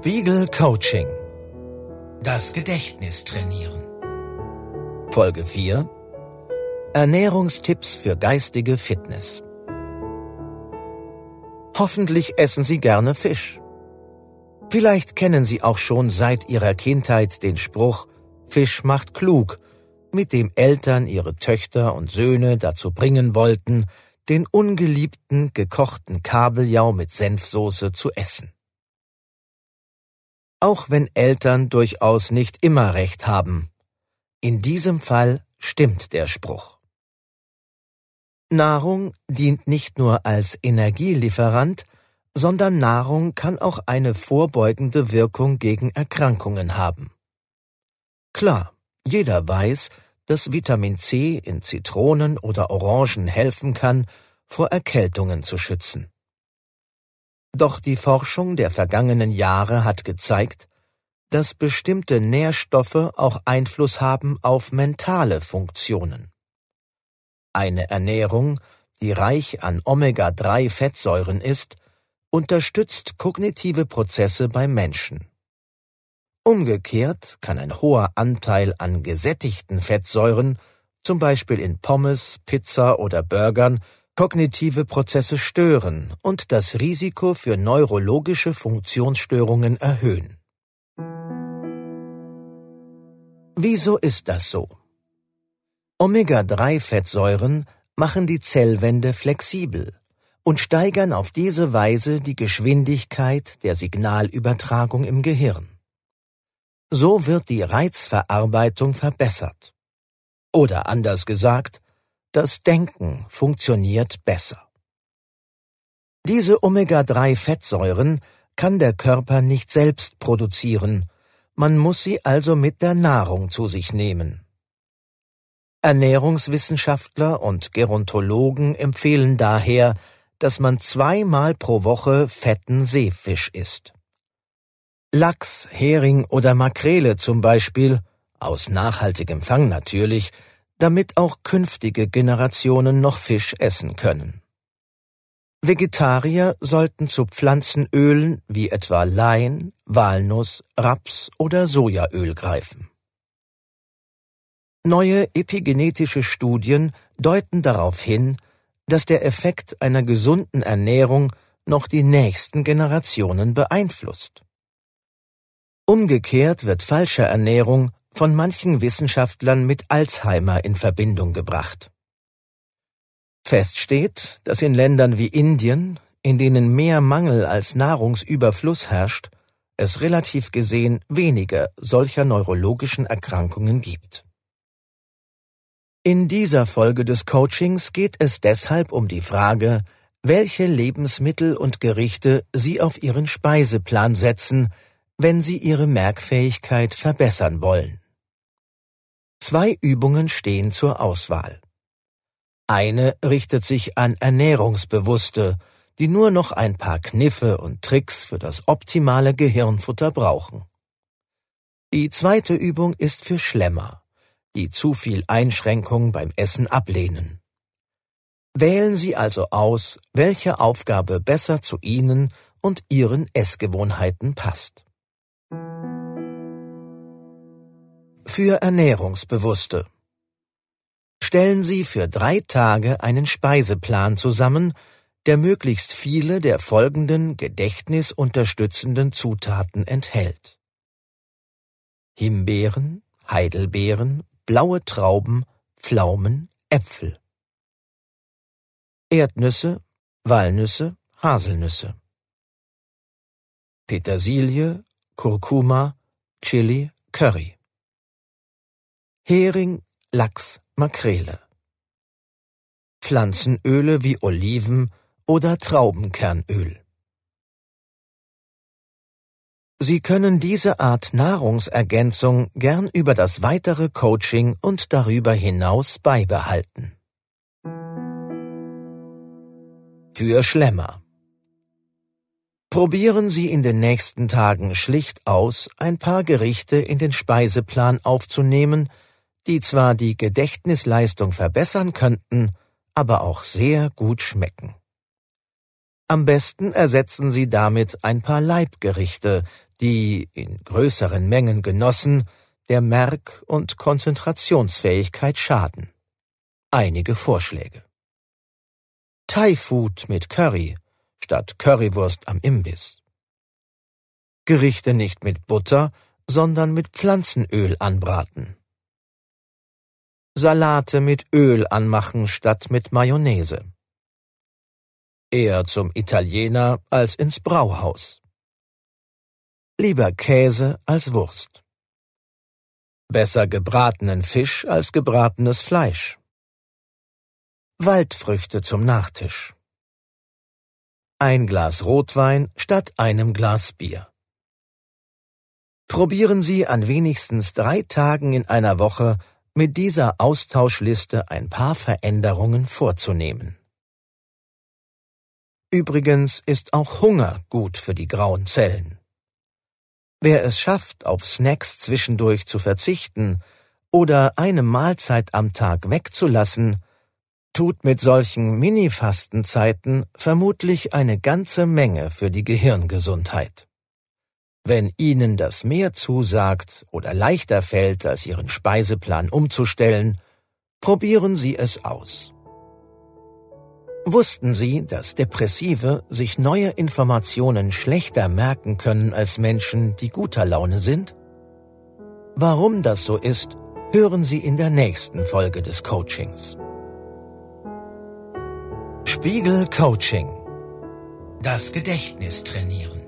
Spiegel Coaching. Das Gedächtnis trainieren. Folge 4. Ernährungstipps für geistige Fitness. Hoffentlich essen Sie gerne Fisch. Vielleicht kennen Sie auch schon seit Ihrer Kindheit den Spruch Fisch macht klug, mit dem Eltern ihre Töchter und Söhne dazu bringen wollten, den ungeliebten gekochten Kabeljau mit Senfsoße zu essen. Auch wenn Eltern durchaus nicht immer recht haben. In diesem Fall stimmt der Spruch. Nahrung dient nicht nur als Energielieferant, sondern Nahrung kann auch eine vorbeugende Wirkung gegen Erkrankungen haben. Klar, jeder weiß, dass Vitamin C in Zitronen oder Orangen helfen kann, vor Erkältungen zu schützen. Doch die Forschung der vergangenen Jahre hat gezeigt, dass bestimmte Nährstoffe auch Einfluss haben auf mentale Funktionen. Eine Ernährung, die reich an Omega-3-Fettsäuren ist, unterstützt kognitive Prozesse beim Menschen. Umgekehrt kann ein hoher Anteil an gesättigten Fettsäuren, zum Beispiel in Pommes, Pizza oder Burgern, kognitive Prozesse stören und das Risiko für neurologische Funktionsstörungen erhöhen. Wieso ist das so? Omega-3-Fettsäuren machen die Zellwände flexibel und steigern auf diese Weise die Geschwindigkeit der Signalübertragung im Gehirn. So wird die Reizverarbeitung verbessert. Oder anders gesagt, das Denken funktioniert besser. Diese Omega-3-Fettsäuren kann der Körper nicht selbst produzieren, man muss sie also mit der Nahrung zu sich nehmen. Ernährungswissenschaftler und Gerontologen empfehlen daher, dass man zweimal pro Woche fetten Seefisch isst. Lachs, Hering oder Makrele zum Beispiel, aus nachhaltigem Fang natürlich, damit auch künftige Generationen noch Fisch essen können. Vegetarier sollten zu Pflanzenölen wie etwa Lein, Walnuss, Raps oder Sojaöl greifen. Neue epigenetische Studien deuten darauf hin, dass der Effekt einer gesunden Ernährung noch die nächsten Generationen beeinflusst. Umgekehrt wird falsche Ernährung von manchen Wissenschaftlern mit Alzheimer in Verbindung gebracht. Fest steht, dass in Ländern wie Indien, in denen mehr Mangel als Nahrungsüberfluss herrscht, es relativ gesehen weniger solcher neurologischen Erkrankungen gibt. In dieser Folge des Coachings geht es deshalb um die Frage, welche Lebensmittel und Gerichte Sie auf Ihren Speiseplan setzen, wenn Sie Ihre Merkfähigkeit verbessern wollen. Zwei Übungen stehen zur Auswahl. Eine richtet sich an Ernährungsbewusste, die nur noch ein paar Kniffe und Tricks für das optimale Gehirnfutter brauchen. Die zweite Übung ist für Schlemmer, die zu viel Einschränkung beim Essen ablehnen. Wählen Sie also aus, welche Aufgabe besser zu Ihnen und Ihren Essgewohnheiten passt. Für Ernährungsbewusste. Stellen Sie für drei Tage einen Speiseplan zusammen, der möglichst viele der folgenden gedächtnisunterstützenden Zutaten enthält. Himbeeren, Heidelbeeren, blaue Trauben, Pflaumen, Äpfel. Erdnüsse, Walnüsse, Haselnüsse. Petersilie, Kurkuma, Chili, Curry. Hering, Lachs, Makrele. Pflanzenöle wie Oliven oder Traubenkernöl. Sie können diese Art Nahrungsergänzung gern über das weitere Coaching und darüber hinaus beibehalten. Für Schlemmer. Probieren Sie in den nächsten Tagen schlicht aus, ein paar Gerichte in den Speiseplan aufzunehmen, die zwar die Gedächtnisleistung verbessern könnten, aber auch sehr gut schmecken. Am besten ersetzen Sie damit ein paar Leibgerichte, die, in größeren Mengen genossen, der Merk- und Konzentrationsfähigkeit schaden. Einige Vorschläge. Thai-Food mit Curry statt Currywurst am Imbiss. Gerichte nicht mit Butter, sondern mit Pflanzenöl anbraten. Salate mit Öl anmachen statt mit Mayonnaise. Eher zum Italiener als ins Brauhaus. Lieber Käse als Wurst. Besser gebratenen Fisch als gebratenes Fleisch. Waldfrüchte zum Nachtisch. Ein Glas Rotwein statt einem Glas Bier. Probieren Sie an wenigstens drei Tagen in einer Woche mit dieser Austauschliste ein paar Veränderungen vorzunehmen. Übrigens ist auch Hunger gut für die grauen Zellen. Wer es schafft, auf Snacks zwischendurch zu verzichten oder eine Mahlzeit am Tag wegzulassen, tut mit solchen Mini-Fastenzeiten vermutlich eine ganze Menge für die Gehirngesundheit. Wenn Ihnen das mehr zusagt oder leichter fällt, als Ihren Speiseplan umzustellen, probieren Sie es aus. Wussten Sie, dass Depressive sich neue Informationen schlechter merken können als Menschen, die guter Laune sind? Warum das so ist, hören Sie in der nächsten Folge des Coachings. Spiegel Coaching. Das Gedächtnis trainieren.